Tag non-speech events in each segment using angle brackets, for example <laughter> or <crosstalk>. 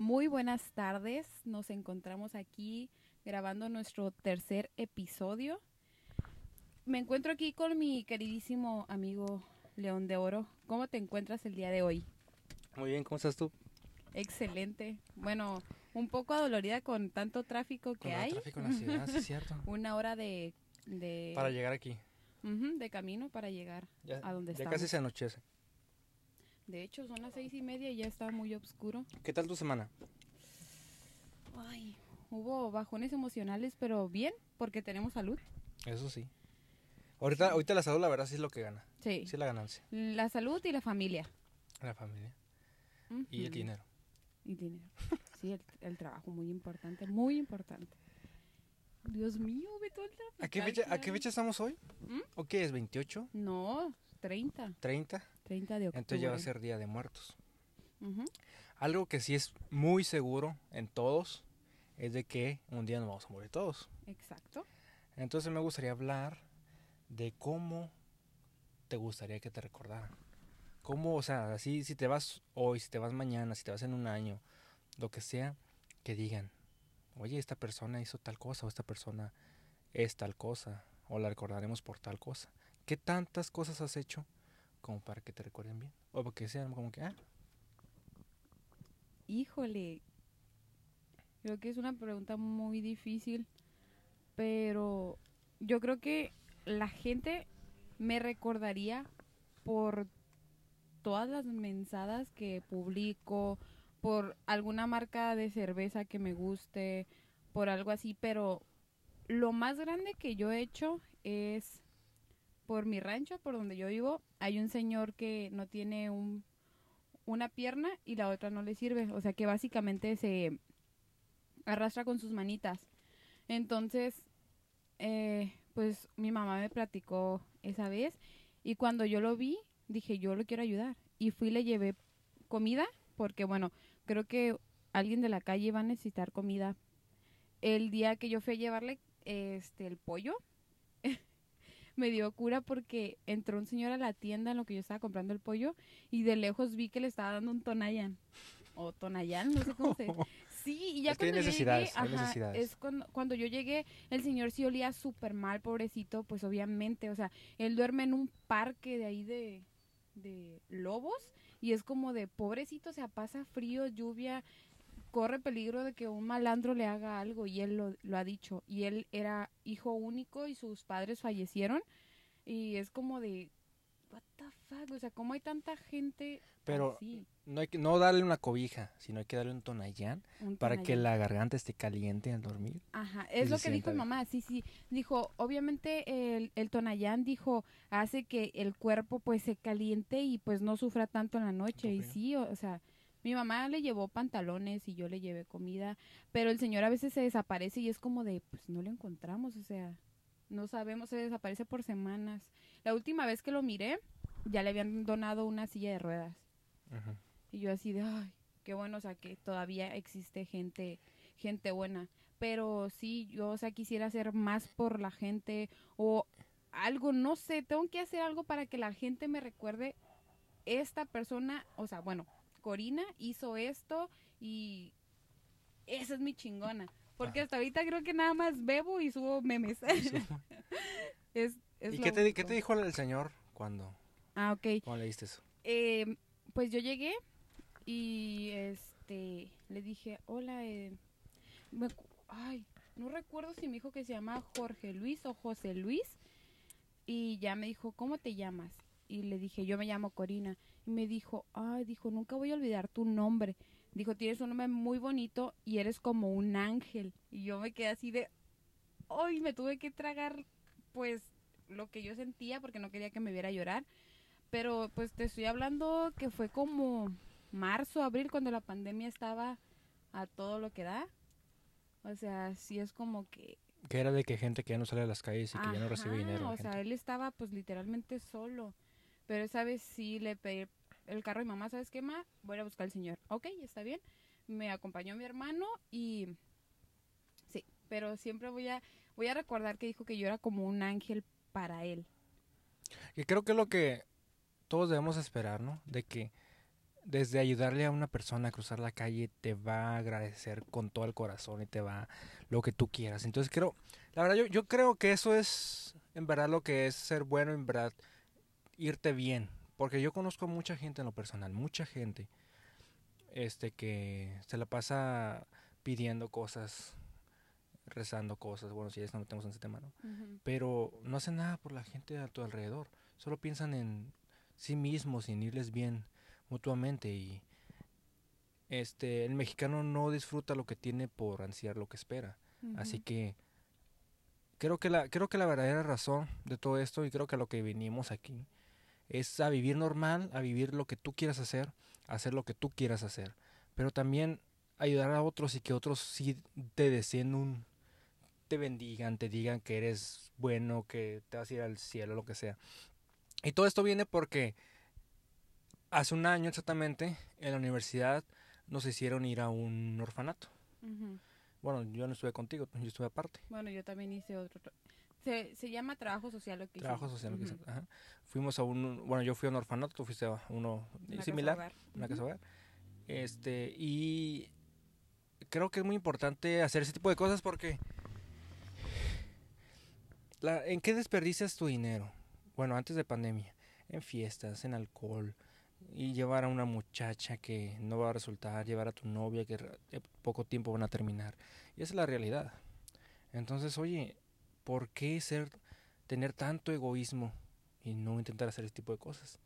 Muy buenas tardes. Nos encontramos aquí grabando nuestro tercer episodio. Me encuentro aquí con mi queridísimo amigo León de Oro. ¿Cómo te encuentras el día de hoy? Muy bien, ¿cómo estás tú? Excelente. Bueno, un poco adolorida con tanto tráfico que Con hay. tráfico en la ciudad, sí es cierto. <laughs> Una hora de, de, Para llegar aquí. De camino para llegar Ya, a donde ya estamos. casi se anochece. De hecho, son las seis y media y ya está muy oscuro. ¿Qué tal tu semana? Ay, hubo bajones emocionales, pero bien, porque tenemos salud. Eso sí. Ahorita, ahorita la salud, la verdad, sí es lo que gana. Sí. Sí es la ganancia. La salud y la familia. La familia. Y el dinero. Y dinero. <laughs> Sí, el, el trabajo, muy importante, muy importante. Dios mío, ve todo el ¿A qué, fecha, ¿A qué fecha estamos hoy? ¿Mm? ¿O qué es? ¿28? No, 30. ¿30? 30 de octubre. Entonces ya va a ser Día de Muertos. Algo que sí es muy seguro en todos es de que un día nos vamos a morir todos. Exacto. Entonces me gustaría hablar de cómo te gustaría que te recordaran. Cómo, o sea, así si te vas hoy, si te vas mañana, si te vas en un año, lo que sea, que digan, oye, esta persona hizo tal cosa o esta persona es tal cosa o la recordaremos por tal cosa. ¿Qué tantas cosas has hecho como para que te recuerden bien? O porque sean como que, ah, Híjole, creo que es una pregunta muy difícil, pero yo creo que la gente me recordaría por todas las mensadas que publico, por alguna marca de cerveza que me guste, por algo así, pero lo más grande que yo he hecho es por mi rancho, por donde yo vivo, hay un señor que no tiene un una pierna y la otra no le sirve. O sea que básicamente se arrastra con sus manitas. Entonces, eh, pues mi mamá me platicó esa vez y cuando yo lo vi, dije, yo lo quiero ayudar. Y fui le llevé comida porque, bueno, creo que alguien de la calle iba a necesitar comida. El día que yo fui a llevarle este el pollo, <laughs> me dio cura porque entró un señor a la tienda en lo que yo estaba comprando el pollo y de lejos vi que le estaba dando un Tonayan. O Tonayán, no sé cómo se... <laughs> Sí, y ya Es que hay cuando yo llegué, ajá, es cuando, cuando yo llegué, el señor sí olía súper mal, pobrecito, pues obviamente, o sea, él duerme en un parque de ahí de, de lobos y es como de pobrecito, o sea, pasa frío, lluvia, corre peligro de que un malandro le haga algo y él lo, lo ha dicho. Y él era hijo único y sus padres fallecieron y es como de, what the fuck, o sea, ¿cómo hay tanta gente Pero así? no hay que no darle una cobija, sino hay que darle un tonayán Un para que la garganta esté caliente al dormir. Ajá, es lo que dijo mi mamá, sí, sí. Dijo, obviamente el, el Tonayán dijo, hace que el cuerpo pues se caliente y pues no sufra tanto en la noche. Y sí, o, o sea, mi mamá le llevó pantalones y yo le llevé comida, pero el señor a veces se desaparece y es como de, pues no lo encontramos, o sea, no sabemos, se desaparece por semanas. La última vez que lo miré, ya le habían donado una silla de ruedas. Ujú. Y yo así de, ay, qué bueno, o sea, que todavía existe gente, gente buena. Pero sí, yo, o sea, quisiera hacer más por la gente o algo, no sé, tengo que hacer algo para que la gente me recuerde esta persona, o sea, bueno, Corina hizo esto y esa es mi chingona. Porque Ajá. hasta ahorita creo que nada más bebo y subo memes. <laughs> <laughs> es, es ¿Y qué te, qué te dijo el señor cuando, Ah, ok. cuando le diste eso? Eh, pues yo llegué y este le dije, hola, eh, me ay, no recuerdo si me dijo que se llama Jorge Luis o José Luis y ya me dijo, ¿cómo te llamas? Y le dije, yo me llamo Corina. Y me dijo, ay, dijo, nunca voy a olvidar tu nombre. Dijo, tienes un nombre muy bonito y eres como un ángel. Y yo me quedé así de, ay, me tuve que tragar, pues, lo que yo sentía porque no quería que me viera llorar. Pero pues te estoy hablando que fue como marzo, abril, cuando la pandemia estaba a todo lo que da. O sea, sí es como que... Que era de que gente que ya no sale a las calles y que ya no recibe dinero. O sea, él estaba pues literalmente solo. Pero esa vez sí le pedí el carro mi mamá, ¿sabes qué, ma? Voy a buscar al señor. Ok, está bien. Me acompañó mi hermano y... Sí, pero siempre voy a, voy a recordar que dijo que yo era como un ángel para él. Y creo que es lo que todos debemos esperar, ¿no? De que desde ayudarle a una persona a cruzar la calle, te va a agradecer con todo el corazón y te va lo que tú quieras. Entonces creo, la verdad yo, yo creo que eso es en verdad lo que es ser bueno, en verdad irte bien. Porque yo conozco mucha gente en lo personal, mucha gente este que se la pasa pidiendo cosas, rezando cosas, bueno, si ya no metemos en ese tema, ¿no? Pero no hacen nada por la gente a tu alrededor, solo piensan en sí mismos, en irles bien mutuamente y este el mexicano no disfruta lo que tiene por ansiar lo que espera. Así que creo que la creo que la verdadera razón de todo esto y creo que a lo que vinimos aquí es a vivir normal, a vivir lo que tú quieras hacer, a hacer lo que tú quieras hacer, pero también ayudar a otros y que otros sí te deseen un te bendigan, te digan que eres bueno, que te vas a ir al cielo, lo que sea. Y todo esto viene porque hace un año exactamente en la universidad nos hicieron ir a un orfanato. Bueno, yo no estuve contigo, yo estuve aparte. Bueno, yo también hice otro. Se, se llama trabajo social lo que Trabajo social lo que Ajá. Fuimos a un, bueno, yo fui a un orfanato, tú fuiste a uno similar, una casa hogar. Este, y creo que es muy importante hacer ese tipo de cosas porque la, ¿en qué desperdicias tu dinero? Bueno, antes de pandemia, en fiestas, en alcohol, y llevar a una muchacha que no va a resultar, llevar a tu novia que en poco tiempo van a terminar. Y esa es la realidad. Entonces, oye, ¿por qué ser tener tanto egoísmo y no intentar hacer este tipo de cosas?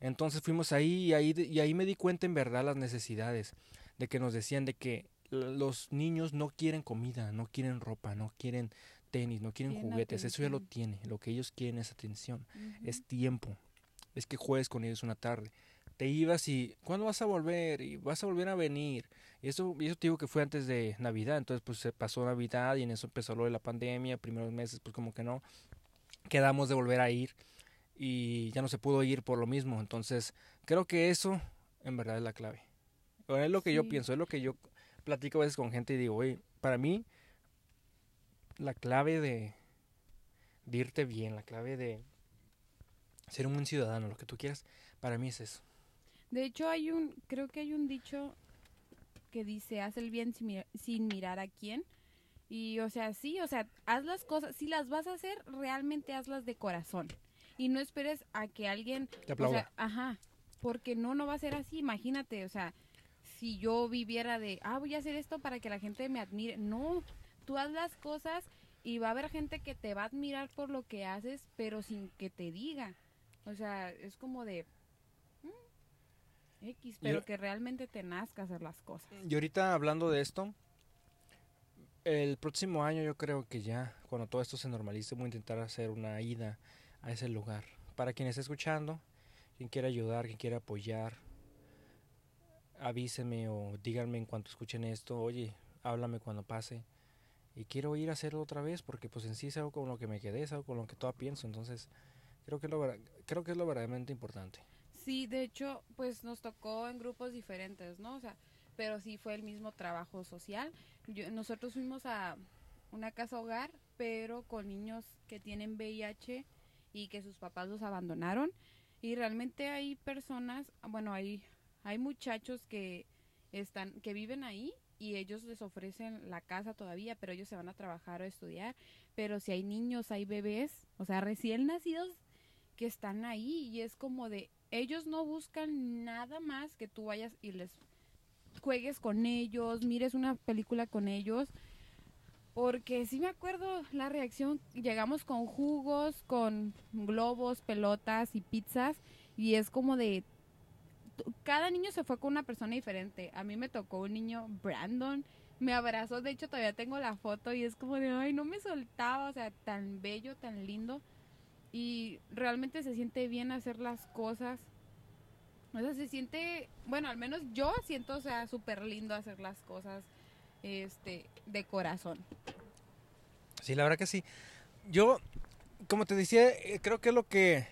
Entonces fuimos ahí y ahí, y ahí me di cuenta en verdad las necesidades de que nos decían de que los niños no quieren comida, no quieren ropa, no quieren tenis, no quieren juguetes, eso ya lo tiene, lo que ellos quieren es atención, es tiempo, es que juegues con ellos una tarde. Te ibas y, ¿cuándo vas a volver? Y vas a volver a venir. Y eso, y eso te digo que fue antes de Navidad, entonces pues se pasó Navidad y en eso empezó lo de la pandemia, primeros meses pues como que no, quedamos de volver a ir y ya no se pudo ir por lo mismo, entonces creo que eso en verdad es la clave. es lo que yo pienso, es lo que yo platico a veces con gente y digo, oye, para mí la clave de, de irte bien, la clave de ser un buen ciudadano, lo que tú quieras, para mí es eso. De hecho, hay un, creo que hay un dicho que dice, haz el bien sin, mirar a quién. Y, o sea, sí, o sea, haz las cosas, si las vas a hacer, realmente hazlas de corazón. Y no esperes a que alguien... Te aplauda. ajá, porque no, no va a ser así, imagínate, o sea, si yo viviera de, ah, voy a hacer esto para que la gente me admire. No, tú haz las cosas y va a haber gente que te va a admirar por lo que haces, pero sin que te diga. O sea, es como de X, pero que realmente te nazca hacer las cosas. Y ahorita hablando de esto, el próximo año yo creo que ya, cuando todo esto se normalice, voy a intentar hacer una ida a ese lugar. Para quien esté escuchando, quien quiera ayudar, quien quiera apoyar, avísenme o díganme en cuanto escuchen esto, oye, háblame cuando pase. Y quiero ir a hacerlo otra vez porque pues en sí es algo con lo que me quedé, es algo con lo que todavía pienso. Entonces, creo que, es lo, creo que es lo verdaderamente importante. Sí, de hecho, pues nos tocó en grupos diferentes, ¿no? O sea, pero sí fue el mismo trabajo social. nosotros fuimos a una casa hogar, pero con niños que tienen VIH y que sus papás los abandonaron. Y realmente hay personas, bueno, hay, hay muchachos que están, que viven ahí y ellos les ofrecen la casa todavía, pero ellos se van a trabajar o estudiar. Pero si hay niños, hay bebés, o sea, recién nacidos que están ahí y es como de, ellos no buscan nada más que tú vayas y les juegues con ellos, mires una película con ellos. Porque sí me acuerdo la reacción, llegamos con jugos, con globos, pelotas y pizzas y es como de cada niño se fue con una persona diferente. A mí me tocó un niño, Brandon, me abrazó, de hecho todavía tengo la foto y es como de, ay, no me soltaba, o sea, tan bello, tan lindo. Y realmente se siente bien hacer las cosas. O sea, se siente, bueno, al menos yo siento, o sea, súper lindo hacer las cosas este, de corazón. Sí, la verdad que sí. Yo, como te decía, eh, creo que es lo que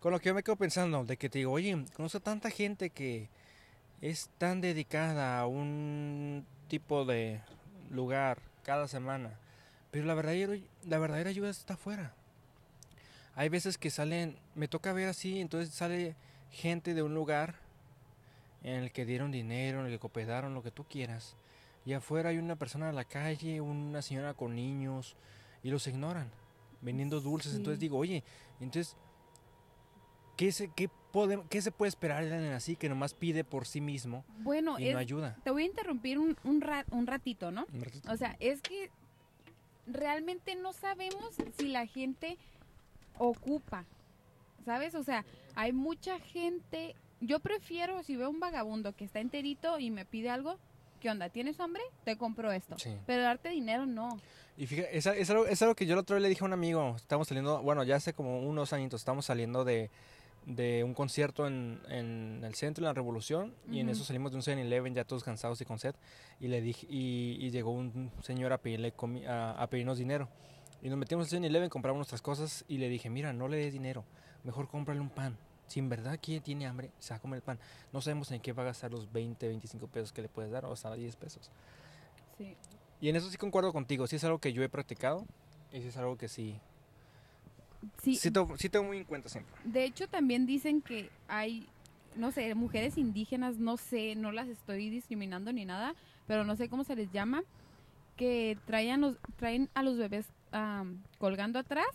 con lo que yo me quedo pensando, de que te digo, oye, conozco tanta gente que es tan dedicada a un tipo de lugar cada semana, pero la verdadera, la verdadera ayuda está afuera. Hay veces que salen, me toca ver así, entonces sale gente de un lugar en el que dieron dinero, en el que cooperaron, lo que tú quieras. Y afuera hay una persona en la calle, una señora con niños, y los ignoran, vendiendo dulces. Sí. Entonces digo, oye, entonces, ¿qué se, qué pode- qué se puede esperar de alguien así que nomás pide por sí mismo Bueno, y es- no ayuda? te voy a interrumpir un, un, ra- un ratito, ¿no? Un ratito. O sea, es que realmente no sabemos si la gente ocupa, ¿sabes? O sea, hay mucha gente, yo prefiero si veo un vagabundo que está enterito y me pide algo, ¿qué onda? ¿Tienes hambre? Te compro esto. Sí. Pero darte dinero no. Y fíjate, es, es algo, es algo que yo el otro día le dije a un amigo. Estamos saliendo, bueno, ya hace como unos añitos, estamos saliendo de, de un concierto en, en el centro, en la Revolución, y en eso salimos de un 7-Eleven ya todos cansados y con sed. Y le dije, y, y llegó un señor a, pedirle a, a pedirnos dinero. Y nos metimos al 7-Eleven, compramos nuestras cosas y le dije, mira, no le des dinero, mejor cómprale un pan. Si en verdad quiere, tiene hambre, se va a comer el pan. No sabemos en qué va a gastar los 20, 25 pesos que le puedes dar, o hasta 10 pesos. Sí. Y en eso sí concuerdo contigo, sí es algo que yo he practicado y sí es algo que sí, Sí, sí, to- sí tengo muy en cuenta siempre. De hecho, también dicen que hay, no sé, mujeres indígenas, no sé, no las estoy discriminando ni nada, pero no sé cómo se les llama, que traen, los, traen a los bebés colgando atrás,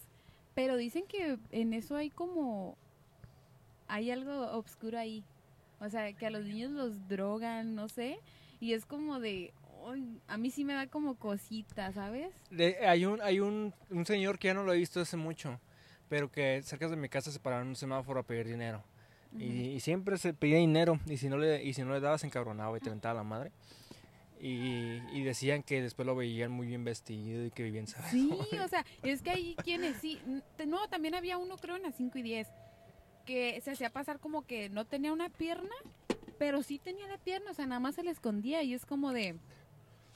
pero dicen que en eso hay como, hay algo oscuro ahí. O sea, que a los niños los drogan, no sé, y es como de, "Ay, a mí sí me da como cosita, ¿sabes? De- hay un, hay un, un señor que ya no lo he visto hace mucho, pero que cerca de mi casa se pararon un semáforo a pedir dinero. y, y siempre se pedía dinero y si no le, y si no le dabas encabronaba y te aventaba la madre. Y, y decían que después lo veían muy bien vestido y que vivían ¿sabes? Sí, <laughs> o sea, es que hay quienes sí. No, también había uno, creo, en las 5 y 10, que se hacía pasar como que no tenía una pierna, pero sí tenía la pierna, o sea, nada más se le escondía y es como de,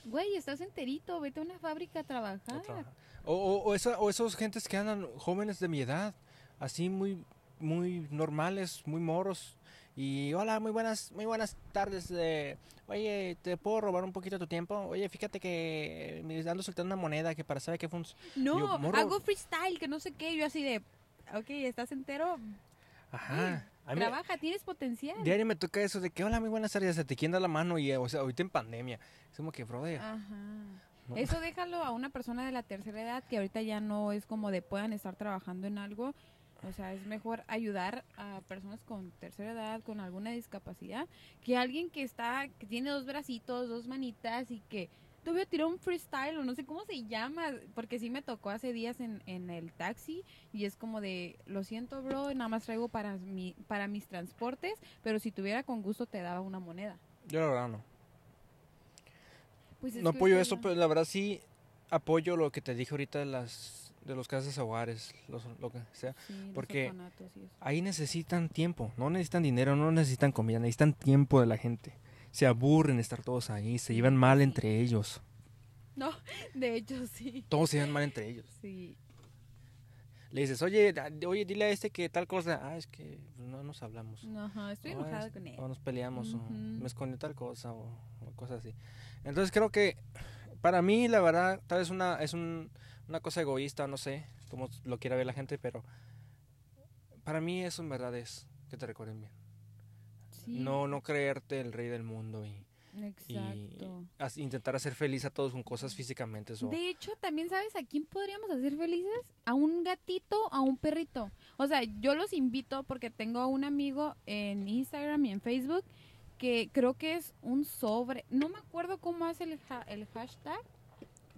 güey, estás enterito, vete a una fábrica a trabajar. a trabajar. O, o, o, esa, o esos gentes que andan jóvenes de mi edad, así muy, muy normales, muy moros. Y hola, muy buenas, muy buenas tardes. eh, oye, ¿te puedo robar un poquito tu tiempo? Oye, fíjate que me ando soltando una moneda que para saber qué funciona. No, Yo, morro. hago freestyle, que no sé qué, yo así de, ok, estás entero, Ajá. Trabaja, tienes potencial. diario me toca eso de que hola, muy buenas tardes, se te quién da la mano y, eh, o sea, ahorita en pandemia. Es como que, brother. Ajá. no. Eso déjalo a una persona de la tercera edad que ahorita ya no es como de puedan estar trabajando en algo. O sea, es mejor ayudar a personas con tercera edad, con alguna discapacidad, que alguien que está, que tiene dos bracitos, dos manitas y que te voy a tirar un freestyle o no sé cómo se llama, porque sí me tocó hace días en, en el taxi y es como de, lo siento bro, nada más traigo para, mi, para mis transportes, pero si tuviera con gusto te daba una moneda. Yo la verdad no. Pues es No apoyo eso, pero la verdad sí apoyo lo que te dije ahorita de las de los casas hogares, los, lo que sea. Sí, porque-. Ahí necesitan tiempo, no necesitan dinero, no necesitan comida, necesitan tiempo de la gente. Se aburren de estar todos ahí, se llevan mal entre ellos. No, de hecho sí. Todos se llevan mal entre ellos. Sí. Le dices, oye, oye, dile a este que tal cosa. Ah, es que pues, no nos hablamos. No, estoy O enojada es- con él. O nos peleamos, o me escondió tal cosa, o, o cosas así. Entonces creo que para mí, la verdad, tal vez una, es un- una cosa egoísta, no sé cómo lo quiera ver la gente, pero para mí eso en verdad es que te recuerden bien. Sí, No, no creerte el rey del mundo y, Exacto. intentar hacer feliz a todos con cosas físicamente. Eso. De hecho, también sabes a quién podríamos hacer felices? A un gatito, a un perrito. O sea, yo los invito porque tengo a un amigo en Instagram y en Facebook que creo que es un sobre. No me acuerdo cómo hace el, ha- el hashtag,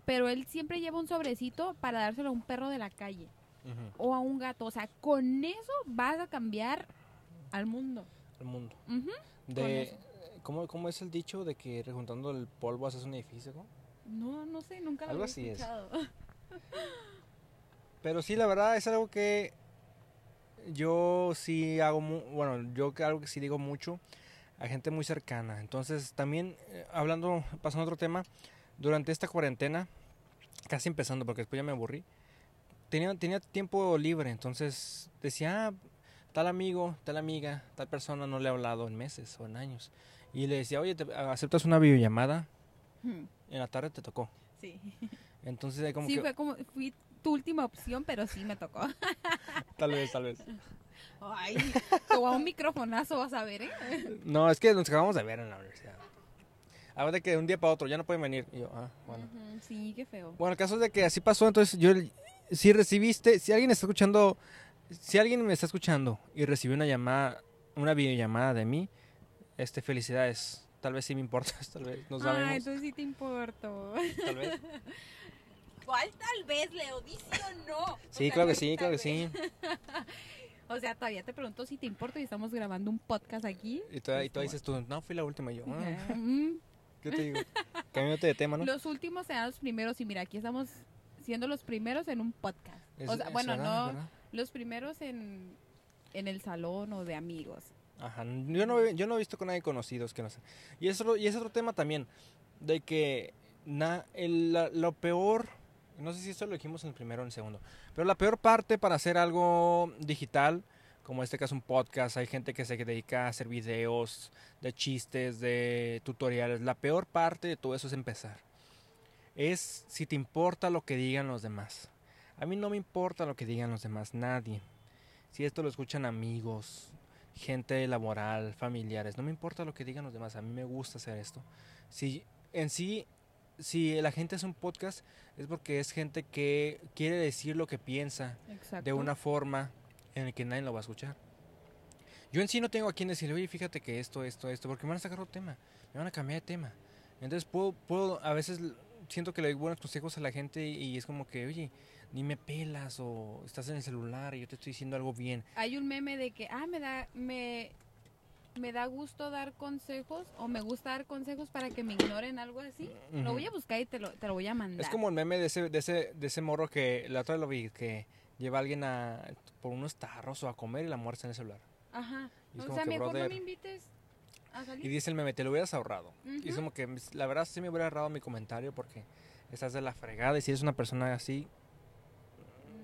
pero él siempre lleva un sobrecito para dárselo a un perro de la calle o a un gato. O sea, con eso vas a cambiar al mundo. el mundo. De. ¿cómo, ¿Cómo es el dicho de que rejuntando el polvo haces un edificio? ¿no? No, no sé, nunca lo Algo había así es. escuchado. <laughs> Pero sí, la verdad es algo que yo sí hago, mu- bueno, yo algo que sí digo mucho a gente muy cercana. Entonces, también eh, hablando, pasando a otro tema, durante esta cuarentena, casi empezando, porque después ya me aburrí, tenía, tenía tiempo libre, entonces decía, ah, tal amigo, tal amiga, tal persona no le he hablado en meses o en años. Y le decía, oye, ¿te- ¿aceptas una videollamada? Hmm, En la tarde te tocó. sí. Entonces, como sí, que... fue como, fui tu última opción, pero sí me tocó. <laughs> Tal vez, tal vez. Ay, como a un microfonazo vas a ver, ¿eh? No, es que nos acabamos de ver en la universidad. Ahora de que de un día para otro ya no pueden venir. Y yo, ah, bueno. Sí, qué feo. Bueno, el caso es de que así pasó, entonces yo, si recibiste, si alguien está escuchando, si alguien me está escuchando y recibió una llamada, una videollamada de mí, este, felicidades. Tal vez sí me importas, <laughs> tal vez, no Ay, sabemos, entonces sí te importo. tal vez. ¿Cuál tal vez, Leo? ¿Dice o no? Sí, claro que sí, claro que sí. O sea, todavía te pregunto si te importa y estamos grabando un podcast aquí. Y tú, y Pues, tú dices tú, no, fui la última. Yo, <laughs> ah, ¿qué te digo? Cambiándote de tema, ¿no? Los últimos serán los primeros y mira, aquí estamos siendo los primeros en un podcast. Es- o sea, es bueno, no verdad. los primeros en, en el salón o de amigos. Ajá, yo no, yo no he visto con nadie conocidos que no sé. Y es otro, y es otro tema también, de que na, el- la- lo peor, no sé si esto lo dijimos en el primero o en el segundo, pero la peor parte para hacer algo digital, como en este caso un podcast, hay gente que se dedica a hacer videos de chistes, de tutoriales, la peor parte de todo eso es empezar. Es si te importa lo que digan los demás. A mí no me importa lo que digan los demás, nadie. Si esto lo escuchan amigos, gente laboral, familiares, no me importa lo que digan los demás, a mí me gusta hacer esto. Si en sí, si la gente hace un podcast, es porque es gente que quiere decir lo que piensa Exacto. de una forma en la que nadie lo va a escuchar. Yo en sí no tengo a quien decirle, oye, fíjate que esto, esto, esto, porque me van a sacar otro tema, me van a cambiar de tema. Entonces puedo, puedo a veces siento que le doy buenos consejos a la gente y es como que, oye, ni me pelas o estás en el celular y yo te estoy diciendo algo bien. Hay un meme de que, ah, me da, me, me da gusto dar consejos o me gusta dar consejos para que me ignoren algo así. Lo Ujú. voy a buscar y te lo, te lo voy a mandar. Es como el meme de ese, de ese, de ese morro que la otra vez lo vi, que lleva a alguien a, por unos tarros o a comer y la muerte en el celular. Ajá. Y es O como sea, que, mejor no brother, me invites a Y salir. dice el meme, te lo hubieras ahorrado. Y es como que la verdad sí me hubiera ahorrado mi comentario porque estás de la fregada y si eres una persona así,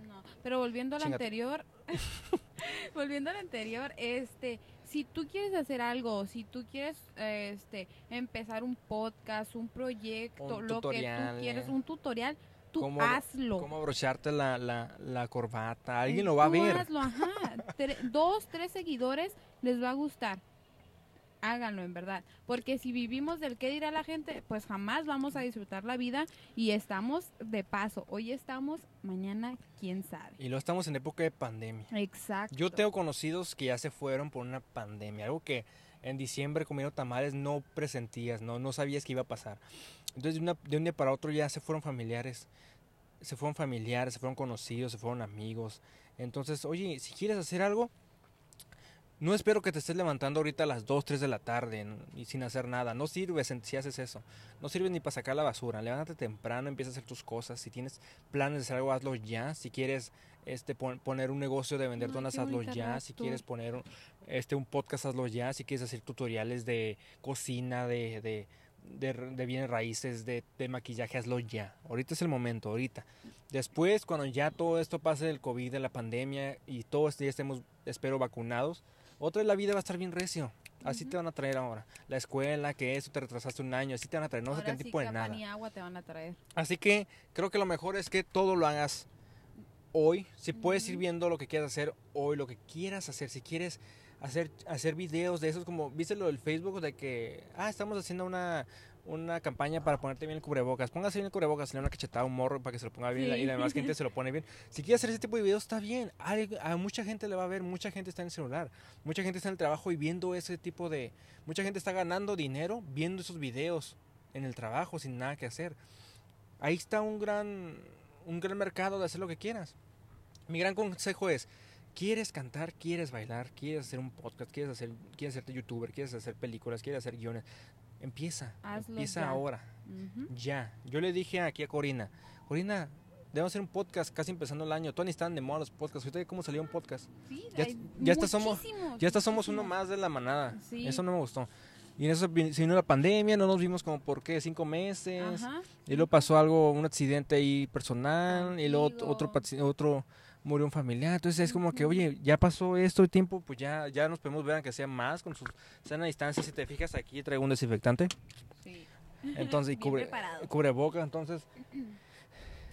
No, pero volviendo al anterior, <laughs> volviendo al anterior, este, si tú quieres hacer algo, si tú quieres, este, empezar un podcast, un proyecto, Un lo que tú quieres, eh. un tutorial, tú ¿Cómo- hazlo. cómo abrocharte la, la, la corbata, alguien Eh, lo va a ver. hazlo, ajá. <laughs> Tre- dos, tres seguidores les va a gustar. Háganlo, en verdad. Porque si vivimos del qué dirá la gente, pues jamás vamos a disfrutar la vida y estamos de paso. Hoy estamos, mañana quién sabe. Y luego estamos en época de pandemia. Exacto. Yo tengo conocidos que ya se fueron por una pandemia, algo que en diciembre comiendo tamales no presentías, no, no sabías que iba a pasar. Entonces de, una- de un día para otro ya se fueron familiares, se fueron familiares, se fueron conocidos, se fueron amigos. Entonces, oye, si quieres hacer algo, no espero que te estés levantando ahorita a las 2, 3 de la tarde y sin hacer nada. No sirves si haces eso. No sirve ni para sacar la basura. Levántate temprano, empieza a hacer tus cosas. Si tienes planes de hacer algo, hazlo ya. Si quieres este pon- poner un negocio de vender donas, hazlo ya. Si tú. quieres poner un, este un podcast, hazlo ya. Si quieres hacer tutoriales de cocina, de, de, de, de bienes raíces, de, de maquillaje, hazlo ya. Ahorita es el momento, ahorita. Después, cuando ya todo esto pase del COVID, de la pandemia y todos ya estemos, espero, vacunados, otra vez la vida va a estar bien recio. Así te van a traer ahora. La escuela, que eso, te retrasaste un año, así te van a traer. No Ahora te sí tipo de nada. y agua te van a traer. Así que creo que lo mejor es que todo lo hagas hoy. Si puedes ir viendo lo que quieras hacer hoy, lo que quieras hacer. Si quieres hacer, hacer videos de esos, como viste lo del Facebook, de que, ah, estamos haciendo una, una campaña para ponerte bien el cubrebocas. Póngase bien el cubrebocas, le una cachetada a un morro para que se lo ponga bien y la- y la Sí. demás gente se lo pone bien. Si quieres hacer ese tipo de videos, está bien. Algo- A, mucha gente le va a ver, mucha gente está en el celular, mucha gente está en el trabajo y viendo ese tipo de... Mucha gente está ganando dinero viendo esos videos en el trabajo sin nada que hacer. Ahí está un gran, un gran mercado de hacer lo que quieras. Mi gran consejo es, ¿quieres cantar? ¿Quieres bailar? ¿Quieres hacer un podcast? ¿Quieres, hacer, quieres hacerte youtuber? ¿Quieres hacer películas? ¿Quieres hacer guiones? Empieza. Hazlo empieza ya. ahora. Ya. Yo le dije aquí a Corina, Corina, debemos hacer un podcast casi empezando el año. Ni están de moda los podcasts. Ahorita cómo salió un podcast. Sí, Ya- ya hasta somos- Ya hasta somos uno más de la manada. Sí. Eso no me gustó. Y en eso vino la pandemia, no nos vimos como por qué, cinco meses. Ajá. Y luego pasó algo, un accidente ahí personal, y luego otro, otro murió un familiar. Entonces es como que, oye, ya pasó esto el tiempo, pues ya, ya nos podemos ver aunque sea más con sus sana distancia. Si te fijas aquí traigo un desinfectante. Sí. Entonces, y cubre, cubre boca. Entonces,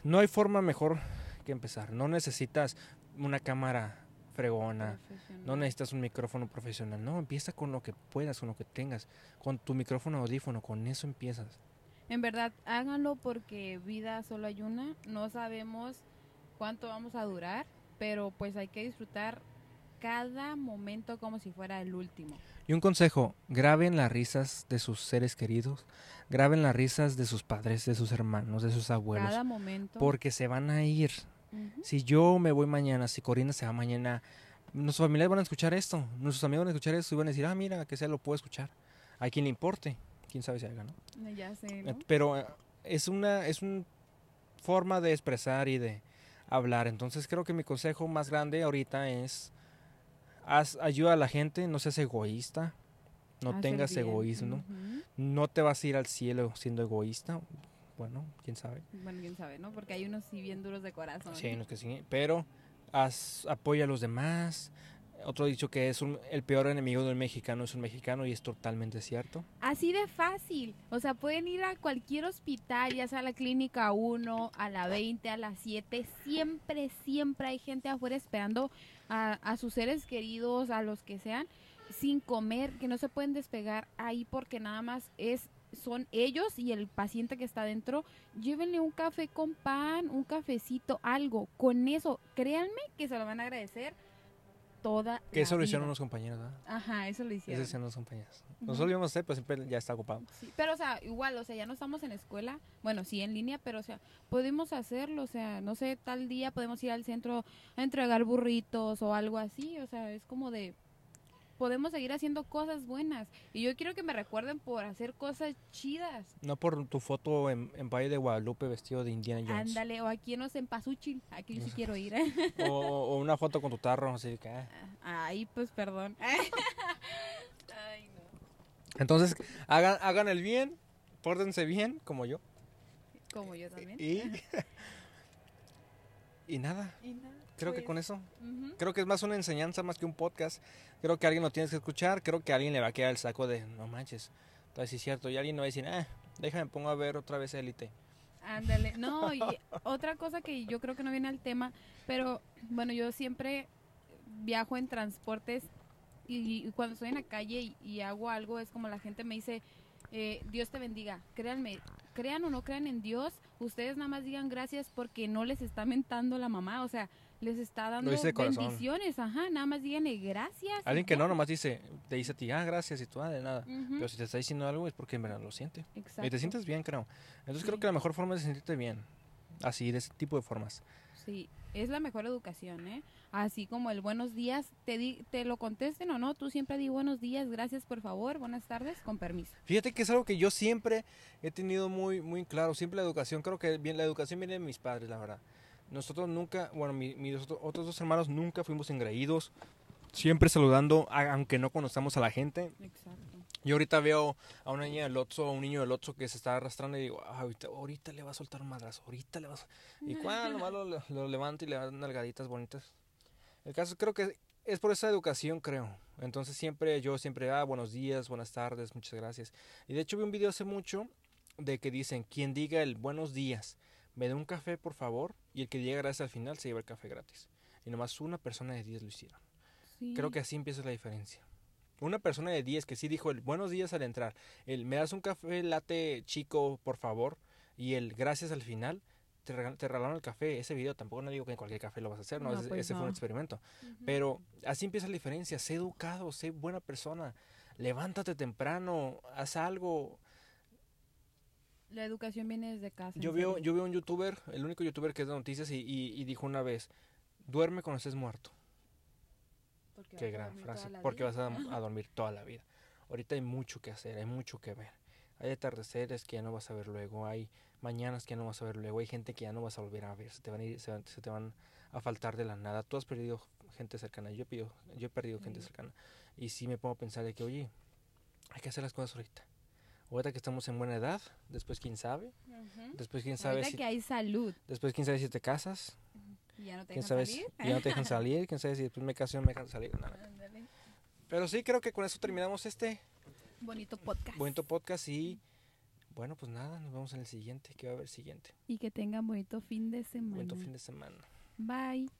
no hay forma mejor que empezar. No necesitas una cámara fregona, no necesitas un micrófono profesional. No, empieza con lo que puedas, con lo que tengas. Con tu micrófono audífono, con eso empiezas. En verdad, háganlo porque vida solo hay una. No sabemos cuánto vamos a durar, pero pues hay que disfrutar cada momento como si fuera el último. Y un consejo, graben las risas de sus seres queridos, graben las risas de sus padres, de sus hermanos, de sus abuelos, Cada momento. porque se van a ir. Si yo me voy mañana, si Corina se va mañana, nuestros familiares van a escuchar esto, nuestros amigos van a escuchar esto y van a decir, ah, mira, que sea lo puedo escuchar. A quien le importe, quién sabe si haga, ¿no? Ya sé, Eh, ¿no? Pero eh, es una, es una forma de expresar y de hablar. Entonces creo que mi consejo más grande ahorita es, haz, ayuda a la gente, no seas egoísta, no tengas bien. egoísmo, no te vas a ir al cielo siendo egoísta. Bueno, quién sabe. Bueno, quién sabe, ¿no? Porque hay unos sí bien duros de corazón. Sí, hay unos que sí, pero haz, apoya a los demás. Otro dicho que es un- el peor enemigo del mexicano es un mexicano y es totalmente cierto. Así de fácil. O sea, pueden ir a cualquier hospital, ya sea a la clínica 1, a la 20, a la 7. Siempre, siempre hay gente afuera esperando a, a sus seres queridos, a los que sean, sin comer, que no se pueden despegar ahí porque nada más es son ellos y el paciente que está adentro. Llévenle un café con pan, un cafecito, algo. Con eso, créanme que se lo van a agradecer toda Que la eso lo hicieron vida. unos compañeros, ¿verdad? Ajá, eso lo Eso hicieron. hicieron unos compañeros. Nosotros lo íbamos a hacer, pero siempre ya está ocupado. Sí, pero o sea, igual, o sea, ya no estamos en escuela, bueno, sí en línea, pero o sea, podemos hacerlo, o sea, no sé, tal día podemos ir al centro a entregar burritos o algo así, o sea, es como de podemos seguir haciendo cosas buenas y yo quiero que me recuerden por hacer cosas chidas. No por tu foto en, en Valle de Guadalupe vestido de Indiana Jones. Ándale, o aquí en Osenpasuchil, aquí yo sí quiero ir. ¿eh? <laughs> O, o una foto con tu tarro, así que... ah. Ay, pues perdón. <laughs> Ay, no. Entonces, hagan, hagan el bien, pórtense bien, como yo. Como yo también. Y... y nada, Y nada, creo que pues, con eso... ujú. Creo que es más una enseñanza más que un podcast. Creo que alguien lo tienes que escuchar. Creo que alguien le va a quedar el saco de no manches. Entonces, sí es cierto. Y alguien no va a decir, ah, déjame pongo a ver otra vez Élite. Ándale, <laughs> no, y otra cosa que yo creo que no viene al tema, pero bueno, yo siempre viajo en transportes y, y cuando estoy en la calle y, y hago algo, es como la gente me dice, eh, Dios te bendiga, créanme, crean o no crean en Dios, ustedes nada más digan gracias porque no les está mentando la mamá, o sea, les está dando de bendiciones, ajá, nada más díganle gracias. y Alguien que no nomás dice, te dice a ti, ah, gracias, y tú, ah, de nada. Pero si te está diciendo algo es porque en verdad lo siente. Y exacto. te sientes bien, creo. Entonces creo que la mejor forma es sentirte bien. Así, de ese tipo de formas. Sí, es la mejor educación, ¿eh? Así como el buenos días, te, di, te lo contesten o no, tú siempre di buenos días, gracias por favor, buenas tardes, con permiso. Fíjate que es algo que yo siempre he tenido muy, muy claro. Siempre la educación, creo que bien, la educación viene de mis padres, la verdad. Nosotros nunca, bueno, mi- mis otro- otros dos hermanos nunca fuimos engreídos. Siempre saludando, a- aunque no conozcamos a la gente. Exacto. Yo ahorita veo a una niña del Otso, a un niño del Otso que se está arrastrando y digo, "Ah, ahorita, ahorita le va a soltar un madrazo, ahorita le va a... sol-". Y <laughs> cuando nomás lo, lo levanta y le da nalgaditas bonitas. El caso creo que es por esa educación, creo. Entonces siempre, yo siempre, ah, buenos días, buenas tardes, muchas gracias. Y de hecho vi un video hace mucho de que dicen, quien diga el buenos días, me dé un café por favor, y el que diga gracias al final se lleva el café gratis. Y nomás una persona de 10 lo hicieron. Sí. Creo que así empieza la diferencia. Una persona de 10 que sí dijo el buenos días al entrar, el me das un café latte chico, por favor, y el gracias al final, te, regal- te regalaron el café. Ese video tampoco no digo que en cualquier café lo vas a hacer, no, pues ese fue un experimento. Pero así empieza la diferencia, sé educado, sé buena persona, levántate temprano, haz algo. La educación viene desde casa. Yo veo, serio. yo veo un youtuber, el único youtuber que es de noticias, y, y- y dijo una vez, duerme cuando estés muerto. Porque Qué gran frase, porque vida. vas a, a <laughs> dormir toda la vida. Ahorita hay mucho que hacer, hay mucho que ver. Hay atardeceres que ya no vas a ver luego, hay mañanas que ya no vas a ver luego, hay gente que ya no vas a volver a ver, se te van a, ir- se, te van a faltar de la nada. Tú has perdido gente cercana, yo he perdido, yo he perdido gente cercana. Y sí me pongo a pensar de que, oye, hay que hacer las cosas ahorita. Ahorita que estamos en buena edad, después quién sabe, Ujú. después quién sabe Ahorita si, que hay salud. después quién sabe si te casas, y ya no te quién dejan sabe si salir. ya no te dejan <laughs> salir, quién sabe si después me caso y no me dejan salir. no, no. Pero sí creo que con eso terminamos este Bonito podcast. bonito podcast y Bueno, pues nada, nos vemos en el siguiente. ¿Qué va a haber siguiente? Y que tengan bonito fin de semana. Bonito fin de semana. Bye.